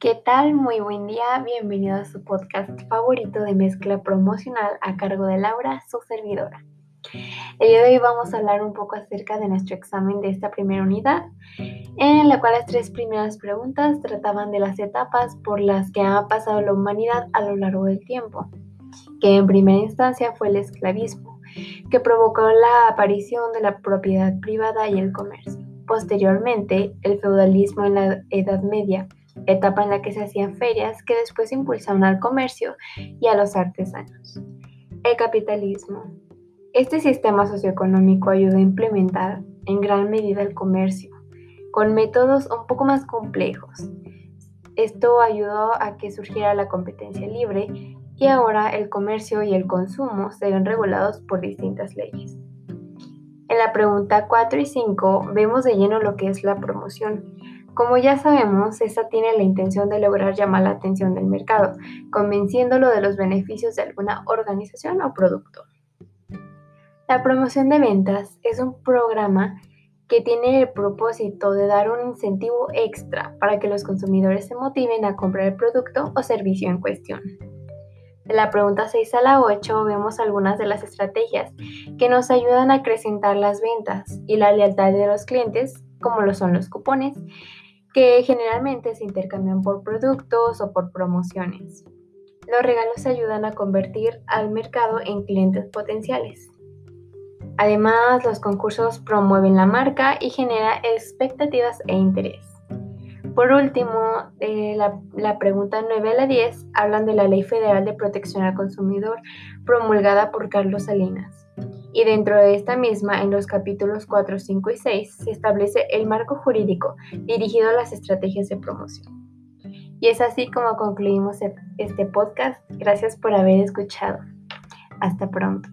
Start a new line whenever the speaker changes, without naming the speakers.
¿Qué tal? Muy buen día. Bienvenido a su podcast favorito de mezcla promocional a cargo de Laura, su servidora. El día de hoy vamos a hablar un poco acerca de nuestro examen de esta primera unidad, en la cual las tres primeras preguntas trataban de las etapas por las que ha pasado la humanidad a lo largo del tiempo, que en primera instancia fue el esclavismo, que provocó la aparición de la propiedad privada y el comercio. Posteriormente, el feudalismo en la Edad Media, etapa en la que se hacían ferias que después impulsaron al comercio y a los artesanos. El capitalismo. Este sistema socioeconómico ayudó a implementar en gran medida el comercio, con métodos un poco más complejos. Esto ayudó a que surgiera la competencia libre y ahora el comercio y el consumo se ven regulados por distintas leyes. En la pregunta 4 y 5 vemos de lleno lo que es la promoción. Como ya sabemos, esta tiene la intención de lograr llamar la atención del mercado, convenciéndolo de los beneficios de alguna organización o producto. La promoción de ventas es un programa que tiene el propósito de dar un incentivo extra para que los consumidores se motiven a comprar el producto o servicio en cuestión. En la pregunta 6 a la 8 vemos algunas de las estrategias que nos ayudan a acrecentar las ventas y la lealtad de los clientes, como lo son los cupones, que generalmente se intercambian por productos o por promociones. Los regalos ayudan a convertir al mercado en clientes potenciales. Además, los concursos promueven la marca y genera expectativas e interés. Por último, eh, la, la, pregunta 9 a la 10 hablan de la Ley Federal de Protección al Consumidor promulgada por Carlos Salinas. Y dentro de esta misma, en los capítulos 4, 5 y 6, se establece el marco jurídico dirigido a las estrategias de promoción. Y es así como concluimos este podcast. Gracias por haber escuchado. Hasta pronto.